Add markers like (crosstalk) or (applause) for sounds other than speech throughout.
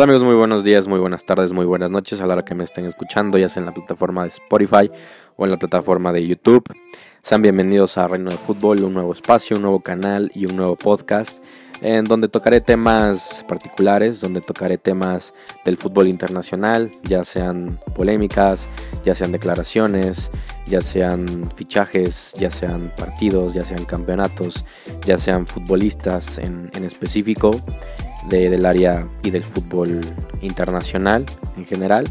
Hola amigos, muy buenos días, muy buenas tardes, muy buenas noches a la hora que me estén escuchando, ya sea en la plataforma de Spotify o en la plataforma de YouTube. Sean bienvenidos a Reino de Fútbol, un nuevo espacio, un nuevo canal y un nuevo podcast en donde tocaré temas particulares, donde tocaré temas del fútbol internacional, ya sean polémicas, ya sean declaraciones, ya sean fichajes, ya sean partidos, ya sean campeonatos, ya sean futbolistas en, específico del área y del fútbol internacional en general.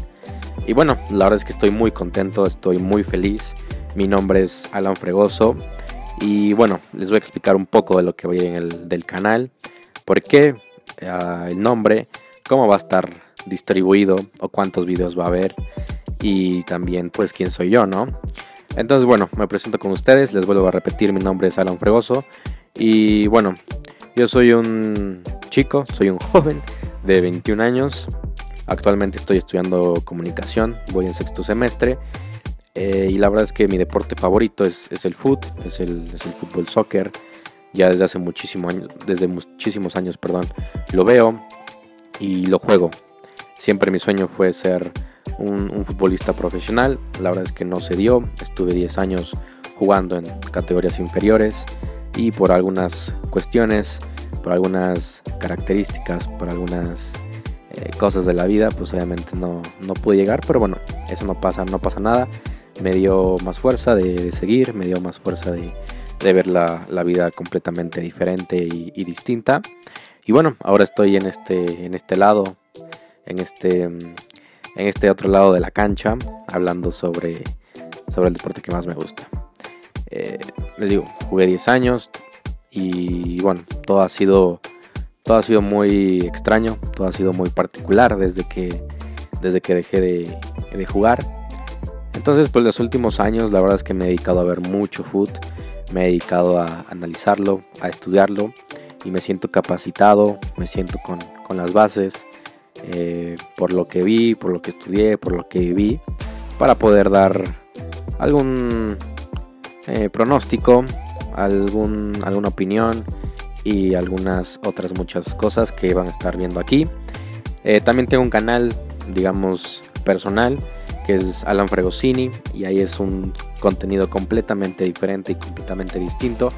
Y bueno, la verdad es que estoy muy contento, estoy muy feliz. Mi nombre es Alan Fregoso y bueno, les voy a explicar un poco de lo que voy en el del canal, por qué ah, el nombre, cómo va a estar distribuido o cuántos videos va a haber y también pues quién soy yo, ¿no? Entonces bueno, me presento con ustedes, les vuelvo a repetir, mi nombre es Alan Fregoso y bueno, yo soy un chico, soy un joven de 21 años, actualmente estoy estudiando comunicación, voy en sexto semestre eh, y la verdad es que mi deporte favorito es, el fútbol, es el, es fútbol soccer. Ya desde hace muchísimo años, desde muchísimos años, perdón, lo veo y lo juego. Siempre mi sueño fue ser un, futbolista profesional. La verdad es que no se dio. Estuve 10 años jugando en categorías inferiores y por algunas cuestiones, por algunas características, por algunas eh, cosas de la vida, pues obviamente no, no pude llegar. Pero bueno, eso no pasa, no pasa nada me dio más fuerza de, seguir, me dio más fuerza de, ver la, vida completamente diferente y, distinta. Y bueno, ahora estoy en este, en este lado, en este, en este otro lado de la cancha, hablando sobre, sobre el deporte que más me gusta. Eh, les digo, jugué 10 años y bueno, todo ha sido todo ha sido muy extraño, todo ha sido muy particular desde que, desde que dejé de, jugar. Entonces, pues los últimos años la verdad es que me he dedicado a ver mucho foot, me he dedicado a analizarlo, a estudiarlo y me siento capacitado, me siento con, las bases eh, por lo que vi, por lo que estudié, por lo que viví, para poder dar algún eh, pronóstico, algún, alguna opinión y algunas otras muchas cosas que van a estar viendo aquí. Eh, también tengo un canal, digamos, personal que es Alan Fregosini y ahí es un contenido completamente diferente y completamente distinto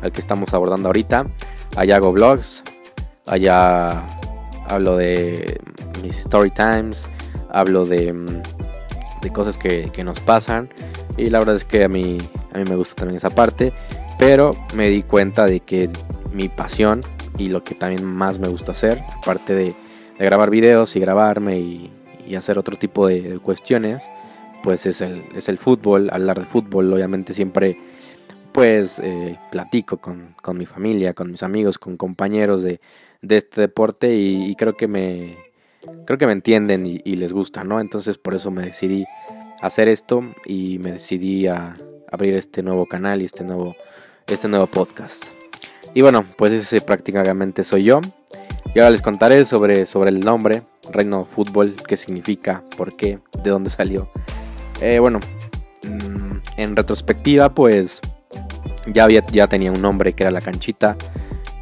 al que estamos abordando ahorita. Allá hago vlogs, allá hablo de mis story times, hablo de, de cosas que, que, nos pasan y la verdad es que a mí, a mí me gusta también esa parte, pero me di cuenta de que mi pasión y lo que también más me gusta hacer, aparte de, de grabar videos y grabarme y y hacer otro tipo de, cuestiones, pues es el, es el fútbol, hablar de fútbol, obviamente siempre pues eh, platico con, mi familia, con mis amigos, con compañeros de, este deporte y, creo que me creo que me entienden y, les gusta, ¿no? Entonces por eso me decidí hacer esto y me decidí a abrir este nuevo canal y este nuevo este nuevo podcast. Y bueno, pues ese prácticamente soy yo. Y ahora les contaré sobre, sobre el nombre, Reino Fútbol, qué significa, por qué, de dónde salió. Eh, bueno, mm, en retrospectiva, pues ya, había, ya tenía un nombre que era la canchita.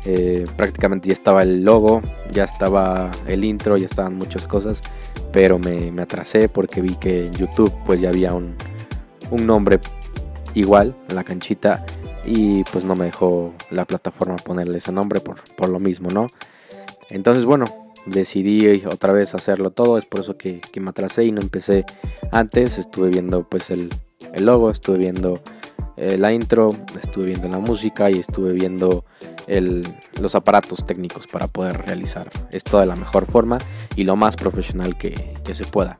Eh, prácticamente ya estaba el logo, ya estaba el intro, ya estaban muchas cosas. Pero me, atrasé porque vi que en YouTube pues ya había un, un nombre igual, la canchita. Y pues no me dejó la plataforma ponerle ese nombre por, por lo mismo, ¿no? Entonces, bueno, decidí otra vez hacerlo todo. Es por eso que, me atrasé y no empecé antes. Estuve viendo pues el, logo, estuve viendo eh, la intro, estuve viendo la música y estuve viendo los aparatos técnicos para poder realizar esto de la mejor forma y lo más profesional que, se pueda.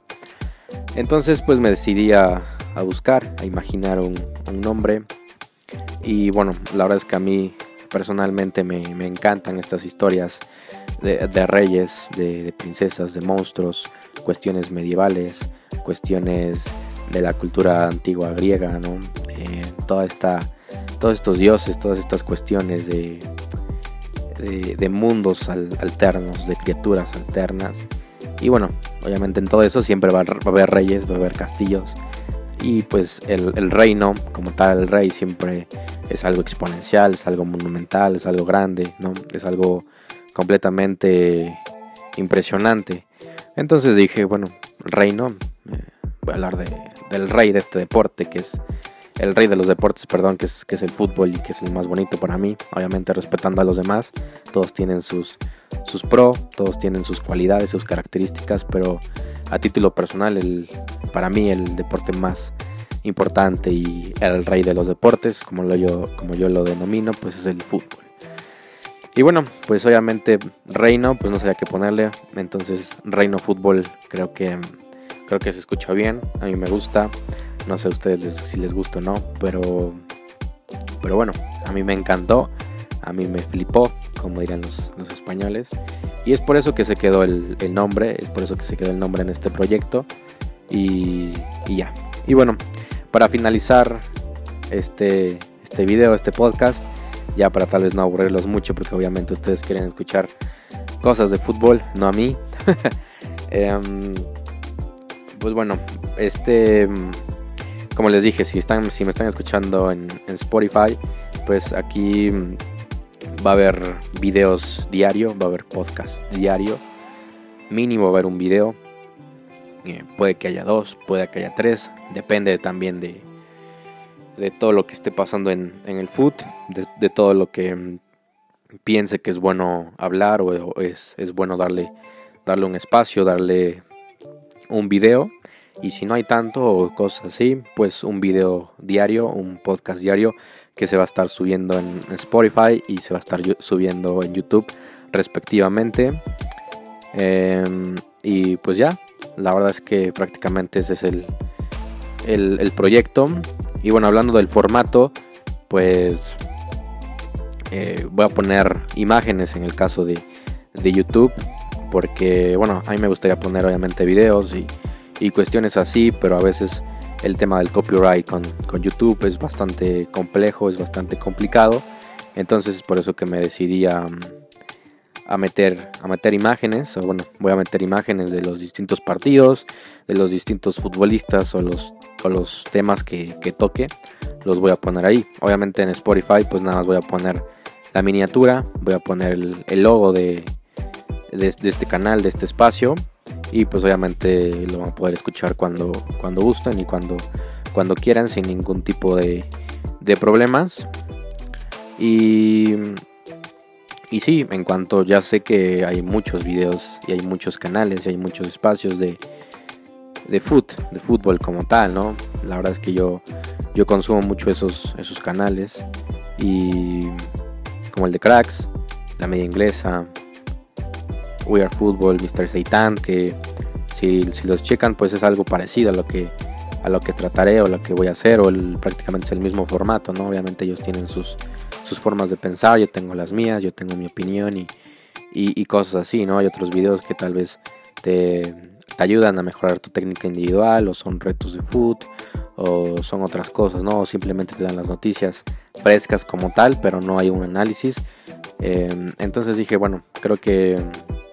Entonces pues me decidí a, buscar, a imaginar un, nombre y bueno, la verdad es que a mí personalmente me, me encantan estas historias de, reyes, de, princesas, de monstruos, cuestiones medievales, cuestiones de la cultura antigua griega, ¿no? Eh, toda esta, todos estos dioses, todas estas cuestiones de, de, mundos alternos, de criaturas alternas. Y bueno, obviamente en todo eso siempre va a haber reyes, va a haber castillos. Y pues el, reino, como tal, el rey siempre es algo exponencial, es algo monumental, es algo grande, ¿no? Es algo completamente impresionante. Entonces dije, bueno, reino, eh, voy a hablar de, del rey de este deporte, que es el rey de los deportes, perdón, que es, que es el fútbol y que es el más bonito para mí, obviamente respetando a los demás, todos tienen sus, sus pro, todos tienen sus cualidades, sus características, pero a título personal, el, para mí el deporte más importante y el rey de los deportes, como, lo yo, como yo lo denomino, pues es el fútbol. Y bueno, pues obviamente Reino, pues no sabía qué ponerle, entonces Reino Fútbol creo que creo que se escucha bien, a mí me gusta, no sé a ustedes si les gusta o no, pero pero bueno, a mí me encantó, a mí me flipó, como dirán los, los españoles, y es por eso que se quedó el, el, nombre, es por eso que se quedó el nombre en este proyecto, y, y ya. Y bueno, para finalizar este, este video, este podcast, ya para tal vez no aburrirlos mucho, porque obviamente ustedes quieren escuchar cosas de fútbol, no a mí. (laughs) Em, pues bueno, este, como les dije, si, están, si me están escuchando en, Spotify, pues aquí va a haber videos diario, va a haber podcast diario. Mínimo va a haber un video. Eh, puede que haya dos, puede que haya tres. Depende también de, de todo lo que esté pasando en, el foot, de, todo lo que mm, piense que es bueno hablar o, es, es, bueno darle, darle un espacio, darle un video. Y si no hay tanto o cosas así, pues un video diario, un podcast diario que se va a estar subiendo en Spotify y se va a estar subiendo en YouTube respectivamente. Em, y pues ya, la verdad es que prácticamente ese es el, el proyecto. Y bueno, hablando del formato, pues eh, voy a poner imágenes en el caso de, YouTube. Porque bueno, a mí me gustaría poner obviamente videos y, cuestiones así, pero a veces el tema del copyright con, YouTube es bastante complejo, es bastante complicado. Entonces es por eso que me decidí a, meter, a meter imágenes. O bueno, voy a meter imágenes de los distintos partidos, de los distintos futbolistas o los los temas que, toque, los voy a poner ahí. Obviamente en Spotify pues nada más voy a poner la miniatura, voy a poner el, logo de, de, este canal, de este espacio. Y pues obviamente lo van a poder escuchar cuando, cuando gusten y cuando, cuando quieran sin ningún tipo de, de problemas. Y, y sí, en cuanto ya sé que hay muchos videos y hay muchos canales y hay muchos espacios de, de foot, de fútbol como tal, ¿no? La verdad es que yo, yo consumo mucho esos, esos canales y como el de Cracks, la media inglesa, We Are Football, Mr. Seitan, que si, los checan pues es algo parecido a lo que a lo que trataré o lo que voy a hacer o prácticamente es el mismo formato, ¿no? Obviamente ellos tienen sus, sus formas de pensar, yo tengo las mías, yo tengo mi opinión y, y, y cosas así, ¿no? Hay otros videos que tal vez te, te ayudan a mejorar tu técnica individual o son retos de foot o son otras cosas, ¿no? O simplemente te dan las noticias frescas como tal, pero no hay un análisis. Em, entonces dije, bueno, creo que,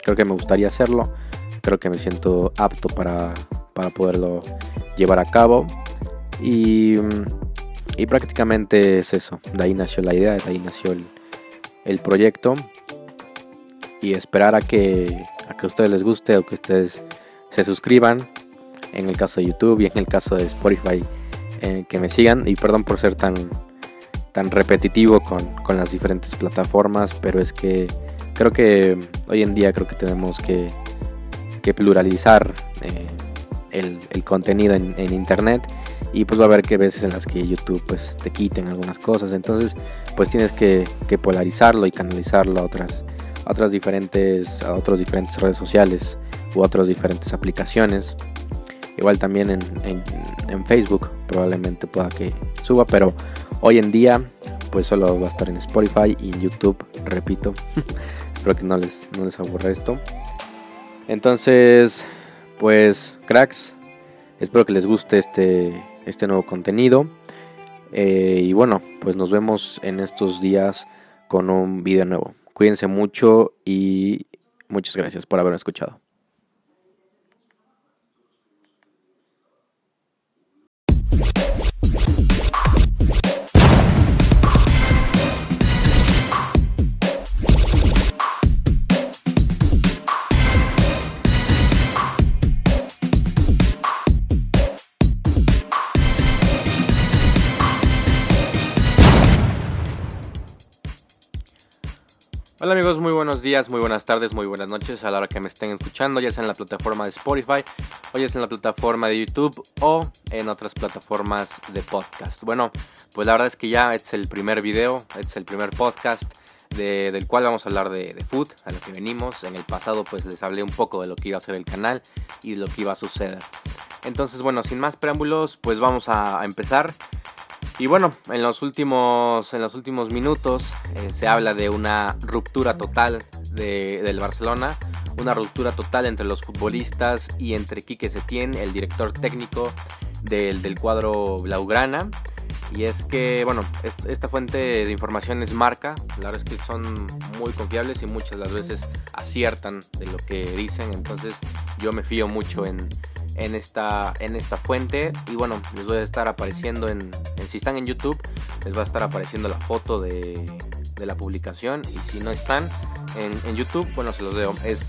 creo que me gustaría hacerlo, creo que me siento apto para, para poderlo llevar a cabo. Y, y, prácticamente es eso, de ahí nació la idea, de ahí nació el, el proyecto. Y esperar a que, a que ustedes les guste o que ustedes se suscriban en el caso de YouTube y en el caso de Spotify eh, que me sigan. Y perdón por ser tan tan repetitivo con, con, las diferentes plataformas pero es que creo que hoy en día creo que tenemos que, pluralizar eh, el, contenido en, internet y pues va a haber que veces en las que YouTube pues te quiten algunas cosas entonces pues tienes que, polarizarlo y canalizarlo a otras otras diferentes a otras diferentes redes sociales u otras diferentes aplicaciones. Igual también en, Facebook probablemente pueda que suba, pero hoy en día pues solo va a estar en Spotify y en YouTube, repito. (laughs) Espero que no les, no les aburra esto. Entonces, pues cracks, espero que les guste este, este nuevo contenido. Eh, y bueno, pues nos vemos en estos días con un video nuevo. Cuídense mucho y muchas gracias por haberme escuchado. Buenos días, muy buenas tardes, muy buenas noches a la hora que me estén escuchando, ya sea en la plataforma de Spotify, o ya sea en la plataforma de YouTube o en otras plataformas de podcast. Bueno, pues la verdad es que ya es el primer video, es el primer podcast del cual vamos a hablar de, de food, a lo que venimos. En el pasado pues les hablé un poco de lo que iba a ser el canal y de lo que iba a suceder. Entonces bueno, sin más preámbulos, pues vamos a empezar. Y bueno, en los últimos, en los últimos minutos eh, se habla de una ruptura total del Barcelona, una ruptura total entre los futbolistas y entre Quique Setién, el director técnico del, cuadro Blaugrana. Y es que, bueno, esta fuente de información es marca, la verdad es que son muy confiables y muchas las veces aciertan de lo que dicen, entonces yo me fío mucho en, en esta, en esta fuente. Y bueno, les voy a estar apareciendo en, si están en YouTube, les va a estar apareciendo la foto de, la publicación. Y si no están en, YouTube, bueno, se los veo. Es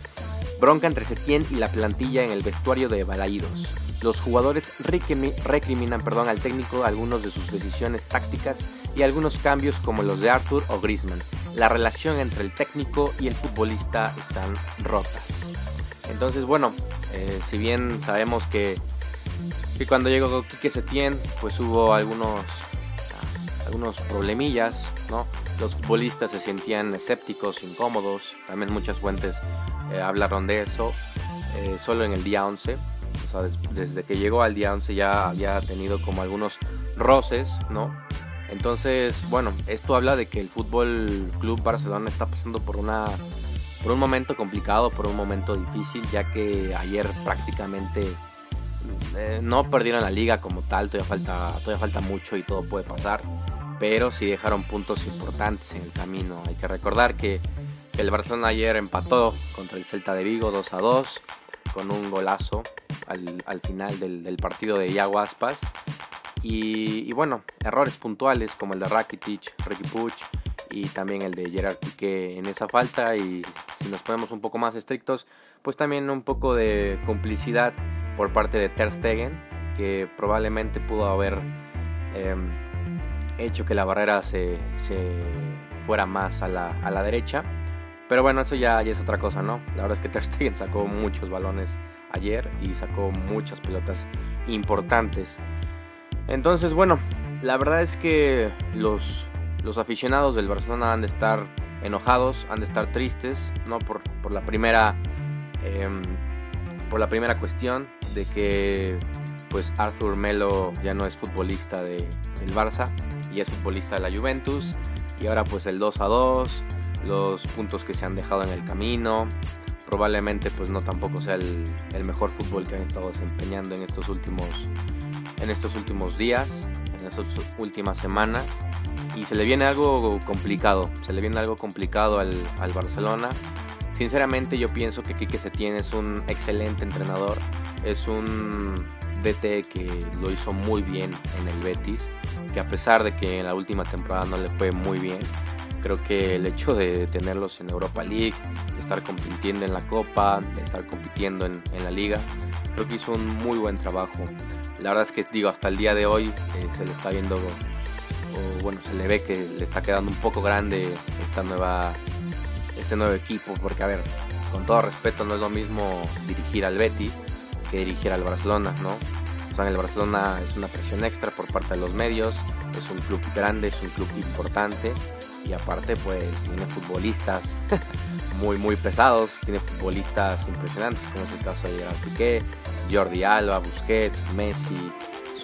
bronca entre Setién y la plantilla en el vestuario de Balaídos. Los jugadores recriminan perdón, al técnico algunos de sus decisiones tácticas y algunos cambios como los de Arthur o Griezmann. La relación entre el técnico y el futbolista están rotas. Entonces, bueno, eh, si bien sabemos que, que cuando llegó Quique Setién, pues hubo algunos, algunos problemillas, ¿no? Los futbolistas se sentían escépticos, incómodos, también muchas fuentes eh, hablaron de eso, eh, solo en el día 11, o sea, desde que llegó al día 11 ya había tenido como algunos roces, ¿no? Entonces, bueno, esto habla de que el Fútbol Club Barcelona está pasando por una por un momento complicado, por un momento difícil, ya que ayer prácticamente eh, no perdieron la liga como tal, todavía falta, todavía falta mucho y todo puede pasar, pero sí dejaron puntos importantes en el camino. Hay que recordar que el Barcelona ayer empató contra el Celta de Vigo 2 a 2 con un golazo al, final del, partido de Iago Aspas. Y, y, bueno, errores puntuales como el de Rakitic, Ricky Puch y también el de Gerard Piqué en esa falta y si nos ponemos un poco más estrictos, pues también un poco de complicidad por parte de Ter Stegen, que probablemente pudo haber em, hecho que la barrera se, fuera más a la, a la, derecha. Pero bueno, eso ya, ya es otra cosa, ¿no? La verdad es que Ter (laughs) Stegen sacó muchos balones ayer y sacó muchas pelotas importantes. Entonces, bueno, la verdad es que los, los aficionados del Barcelona han de estar enojados, han de estar tristes, ¿no? Por, la primera. Em, por la primera cuestión de que pues Arthur Melo ya no es futbolista de, del Barça y es futbolista de la Juventus y ahora pues el 2 a 2 los puntos que se han dejado en el camino probablemente pues no tampoco sea el, el mejor fútbol que han estado desempeñando en estos últimos en estos últimos días en estas últimas semanas y se le viene algo complicado, se le viene algo complicado al, al Barcelona. Sinceramente yo pienso que Quique Setién es un excelente entrenador, es un DT que lo hizo muy bien en el Betis, que a pesar de que en la última temporada no le fue muy bien, creo que el hecho de tenerlos en Europa League, de estar compitiendo en la Copa, de estar compitiendo en, en la Liga, creo que hizo un muy buen trabajo. La verdad es que digo, hasta el día de hoy eh, se le está viendo bueno, se le ve que le está quedando un poco grande esta nueva, este nuevo equipo, porque a ver, con todo respeto no es lo mismo dirigir al Betis que dirigir al Barcelona, ¿no? O sea, en el Barcelona es una presión extra por parte de los medios, es un club grande, es un club importante y aparte pues tiene futbolistas (laughs) muy muy pesados, tiene futbolistas impresionantes como es el caso de Gerard Piqué, Jordi Alba, Busquets, Messi,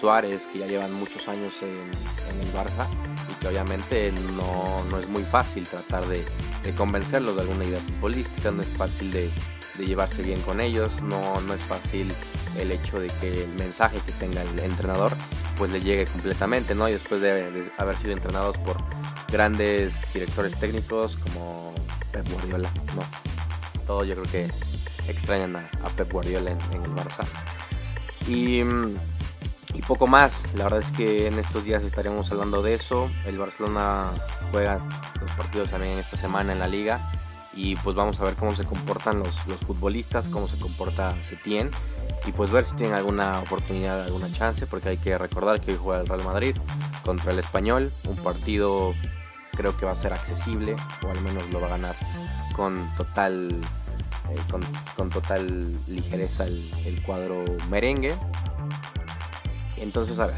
Suárez, que ya llevan muchos años en, el Barça y que obviamente no, es muy fácil tratar de, convencerlos de alguna idea futbolística, no es fácil de, llevarse bien con ellos, no, no es fácil el hecho de que el mensaje que tenga el entrenador pues le llegue completamente, ¿no? Y después de, haber sido entrenados por grandes directores técnicos como Pep Guardiola, ¿no? Todos yo creo que extrañan a, Pep Guardiola en, en el Barça. Y mm, y poco más. La verdad es que en estos días estaremos hablando de eso. El Barcelona juega los partidos también esta semana en la liga y pues vamos a ver cómo se comportan los, los futbolistas, cómo se comporta Setién y pues ver si tienen alguna oportunidad, alguna chance, porque hay que recordar que hoy juega el Real Madrid contra el Español, un partido creo que va a ser accesible, o al menos lo va a ganar con total, eh, con, total ligereza el, cuadro merengue. Entonces, a ver,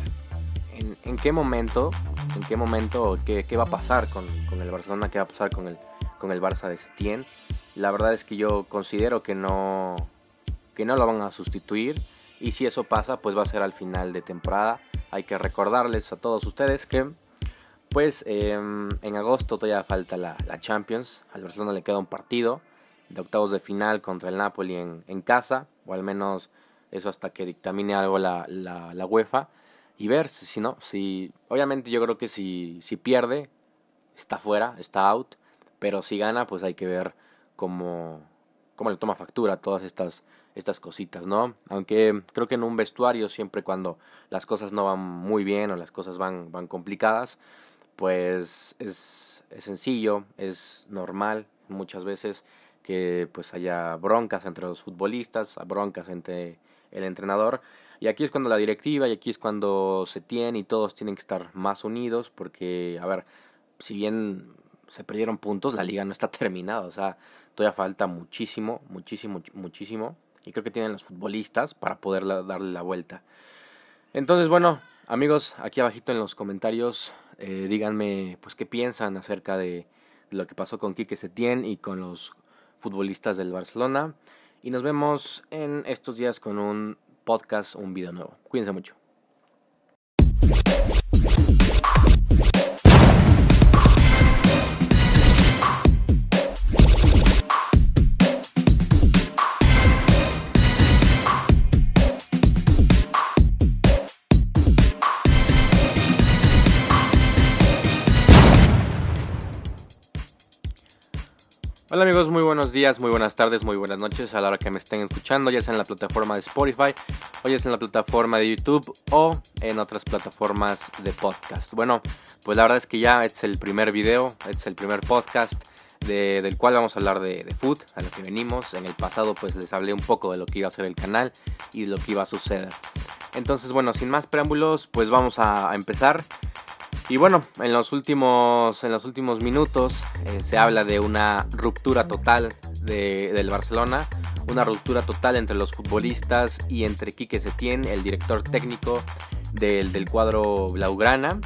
¿en, qué momento, en qué momento, qué, va a pasar con, el Barcelona, qué va a pasar con el, con el Barça de Setién? La verdad es que yo considero que no, que no lo van a sustituir y si eso pasa, pues va a ser al final de temporada. Hay que recordarles a todos ustedes que pues em, en agosto todavía falta la, Champions. Al Barcelona le queda un partido de octavos de final contra el Napoli en, casa, o al menos eso hasta que dictamine algo la, la, UEFA. Y ver si, no, si obviamente yo creo que si, si pierde, está fuera, está out. Pero si gana, pues hay que ver cómo, cómo le toma factura todas estas estas cositas, ¿no? Aunque creo que en un vestuario siempre cuando las cosas no van muy bien o las cosas van, van complicadas, pues es, es sencillo, es normal muchas veces que pues haya broncas entre los futbolistas, broncas entre el entrenador. Y aquí es cuando la directiva y aquí es cuando se tiene y todos tienen que estar más unidos porque, a ver, si bien se perdieron puntos, la liga no está (laughs) terminada, o sea, todavía falta muchísimo, muchísimo, muchísimo y creo que tienen los futbolistas para poder darle la vuelta. Entonces, bueno, amigos, aquí abajito en los comentarios, eh, díganme pues qué piensan acerca de lo que pasó con Quique Setién y con los futbolistas del Barcelona. Y nos vemos en estos días con un podcast, un video nuevo. Cuídense mucho. Hola amigos, muy buenos días, muy buenas tardes, muy buenas noches a la hora que me estén escuchando, ya sea en la plataforma de Spotify, o ya sea en la plataforma de YouTube o en otras plataformas de podcast. Bueno, pues la verdad es que ya es el primer video, es el primer podcast del cual vamos a hablar de, de food, a lo que venimos. En el pasado pues les hablé un poco de lo que iba a ser el canal y de lo que iba a suceder. Entonces bueno, sin más preámbulos, pues vamos a empezar. Y bueno, en los últimos, en los últimos minutos eh, se habla de una ruptura total de, del Barcelona, una ruptura total entre los futbolistas y entre Quique Setién, el director técnico del, del cuadro Blaugrana.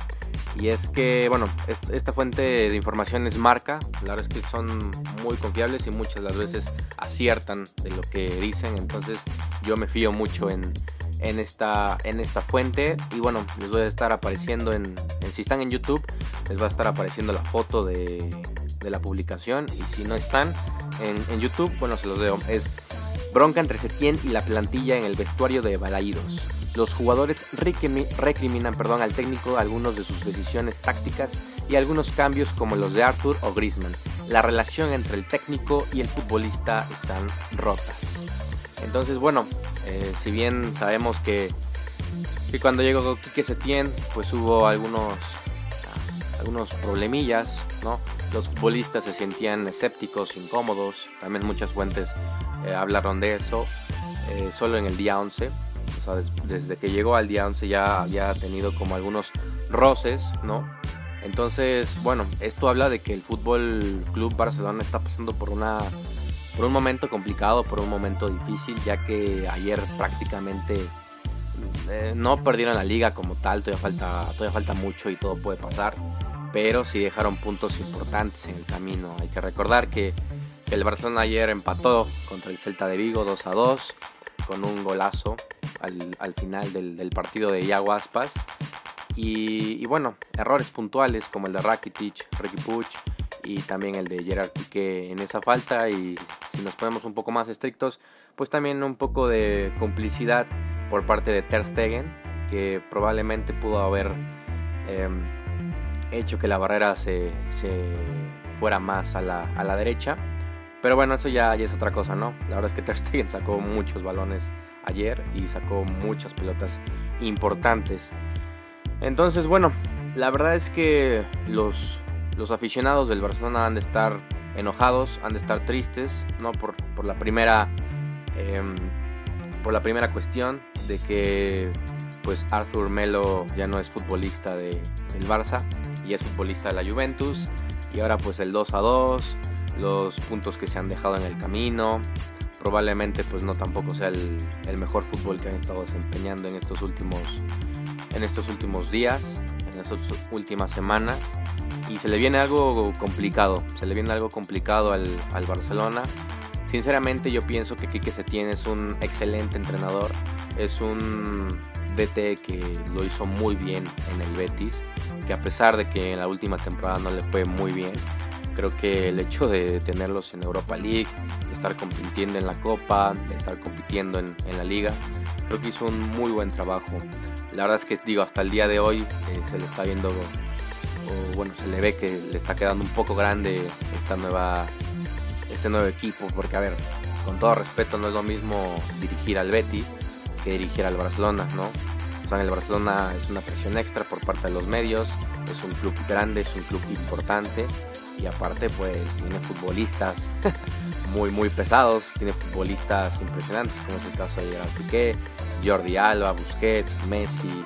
Y es que, bueno, esta fuente de información es marca, la verdad es que son muy confiables y muchas las veces aciertan de lo que dicen, entonces yo me fío mucho en, en esta, en esta fuente. Y bueno, les voy a estar apareciendo en, si están en YouTube, les va a estar apareciendo la foto de, la publicación. Y si no están en, YouTube, bueno, se los veo. Es bronca entre Setién y la plantilla en el vestuario de Balaídos. Los jugadores recriminan perdón, al técnico algunos de sus decisiones tácticas y algunos cambios como los de Arthur o Griezmann. La relación entre el técnico y el futbolista están rotas. Entonces, bueno, eh, si bien sabemos que, que cuando llegó Quique Setién, pues hubo algunos, algunos problemillas, ¿no? Los futbolistas se sentían escépticos, incómodos, también muchas fuentes eh, hablaron de eso, eh, solo en el día 11, o sea, desde que llegó al día 11 ya había tenido como algunos roces, ¿no? Entonces, bueno, esto habla de que el Fútbol Club Barcelona está pasando por una por un momento complicado, por un momento difícil, ya que ayer prácticamente eh, no perdieron la liga como tal, todavía falta, todavía falta mucho y todo puede pasar, pero sí dejaron puntos importantes en el camino. Hay que recordar que el Barcelona ayer empató contra el Celta de Vigo 2 a 2 con un golazo al, final del, partido de Iago Aspas. Y, y, bueno, errores puntuales como el de Rakitic, Ricky Puch y también el de Gerard Piqué en esa falta y si nos ponemos un poco más estrictos, pues también un poco de complicidad por parte de Ter Stegen, que probablemente pudo haber em, hecho que la barrera se, fuera más a la, a la, derecha. Pero bueno, eso ya, ya es otra cosa, ¿no? La verdad es que Ter Stegen sacó muchos balones ayer y sacó muchas pelotas importantes. Entonces, bueno, la verdad es que los, los aficionados del Barcelona han de estar enojados, han de estar tristes, ¿no? Por, por la primera. Em, por la primera cuestión de que pues Arthur Melo ya no es futbolista de, del Barça y es futbolista de la Juventus. Y ahora pues el 2 a 2, los puntos que se han dejado en el camino. Probablemente pues no tampoco sea el, el mejor fútbol que han estado desempeñando en estos últimos, en estos últimos días, en estas últimas semanas. Y se le viene algo complicado, se le viene algo complicado al, al Barcelona. Sinceramente yo pienso que Quique Setién es un excelente entrenador, es un DT que lo hizo muy bien en el Betis, que a pesar de que en la última temporada no le fue muy bien, creo que el hecho de tenerlos en Europa League, de estar compitiendo en la Copa, de estar compitiendo en, en la Liga, creo que hizo un muy buen trabajo. La verdad es que digo, hasta el día de hoy eh, se le está viendo, bueno, se le ve que le está quedando un poco grande esta nueva, este nuevo equipo, porque a ver, con todo respeto no es lo mismo dirigir al Betis que dirigir al Barcelona, ¿no? O sea, en el Barcelona es una presión extra por parte de los medios, es un club grande, es un club importante y aparte pues tiene futbolistas (laughs) muy muy pesados, tiene futbolistas impresionantes como es el caso de Gerard Piqué, Jordi Alba, Busquets, Messi,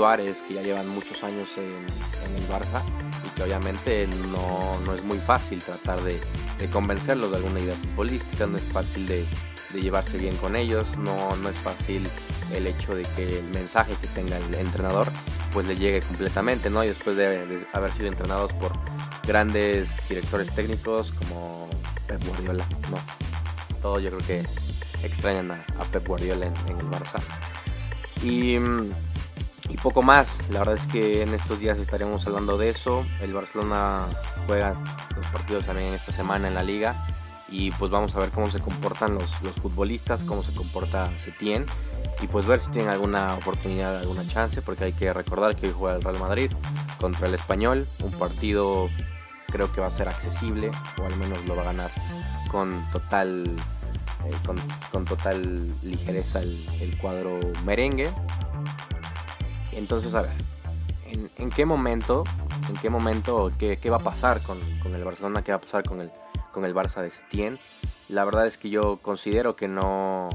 Suárez que ya llevan muchos años en, el Barça y que obviamente no, no es muy fácil tratar de, convencerlos de alguna idea futbolística, no es fácil de, llevarse bien con ellos, no, no es fácil el hecho de que el mensaje que tenga el entrenador pues le llegue completamente, ¿no? Y después de, haber sido entrenados por grandes directores técnicos como Pep Guardiola, ¿no? Todos yo creo que extrañan a, Pep Guardiola en, el Barça. Y, y poco más, la verdad es que en estos días estaremos hablando de eso. El Barcelona juega los partidos también esta semana en la liga y pues vamos a ver cómo se comportan los, los futbolistas, cómo se comporta Setién y pues ver si tienen alguna oportunidad, alguna chance, porque hay que recordar que hoy juega el Real Madrid contra el Español, un partido creo que va a ser accesible o al menos lo va a ganar con total eh, con, con, total ligereza el, el, cuadro merengue. Entonces, a ver, ¿en, qué momento, en qué momento, qué, va a pasar con, el Barcelona, qué va a pasar con el, con el Barça de Setién? La verdad es que yo considero que no,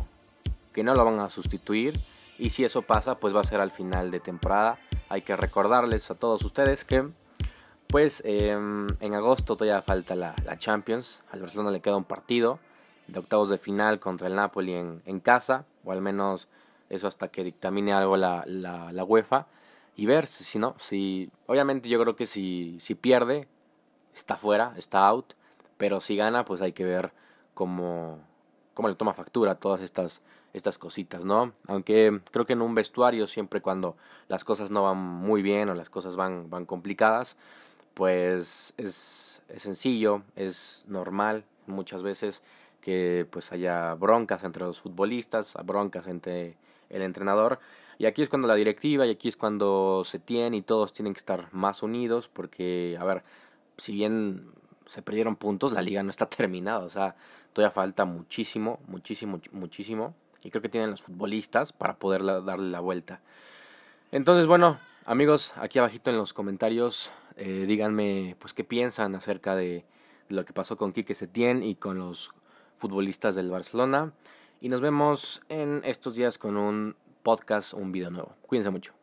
que no lo van a sustituir y si eso pasa pues va a ser al final de temporada. Hay que recordarles a todos ustedes que pues eh, en agosto todavía falta la, la, Champions, al Barcelona le queda un partido de octavos de final contra el Napoli en, en casa, o al menos eso hasta que dictamine algo la, la, la UEFA y ver si, si, no, si obviamente yo creo que si, si pierde está fuera, está out, pero si gana pues hay que ver cómo, cómo le toma factura todas estas estas cositas, ¿no? Aunque creo que en un vestuario siempre cuando las cosas no van muy bien o las cosas van, van complicadas, pues es, es sencillo, es normal muchas veces que pues haya broncas entre los futbolistas, broncas entre el entrenador. Y aquí es cuando la directiva y aquí es cuando se tiene y todos tienen que estar más unidos porque, a ver, si bien se perdieron puntos, la liga no está (laughs) terminada, o sea, todavía falta muchísimo, muchísimo, muchísimo y creo que tienen los futbolistas para poder darle la vuelta. Entonces, bueno, amigos, aquí abajito en los comentarios, eh, díganme pues qué piensan acerca de lo que pasó con Quique Setién y con los futbolistas del Barcelona. Y nos vemos en estos días con un podcast, un video nuevo. Cuídense mucho.